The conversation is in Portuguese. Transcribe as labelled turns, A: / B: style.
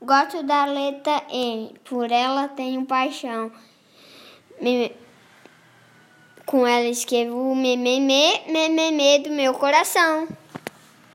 A: Gosto da letra E, por ela tenho paixão. Me- Com ela escrevo me me do meu coração.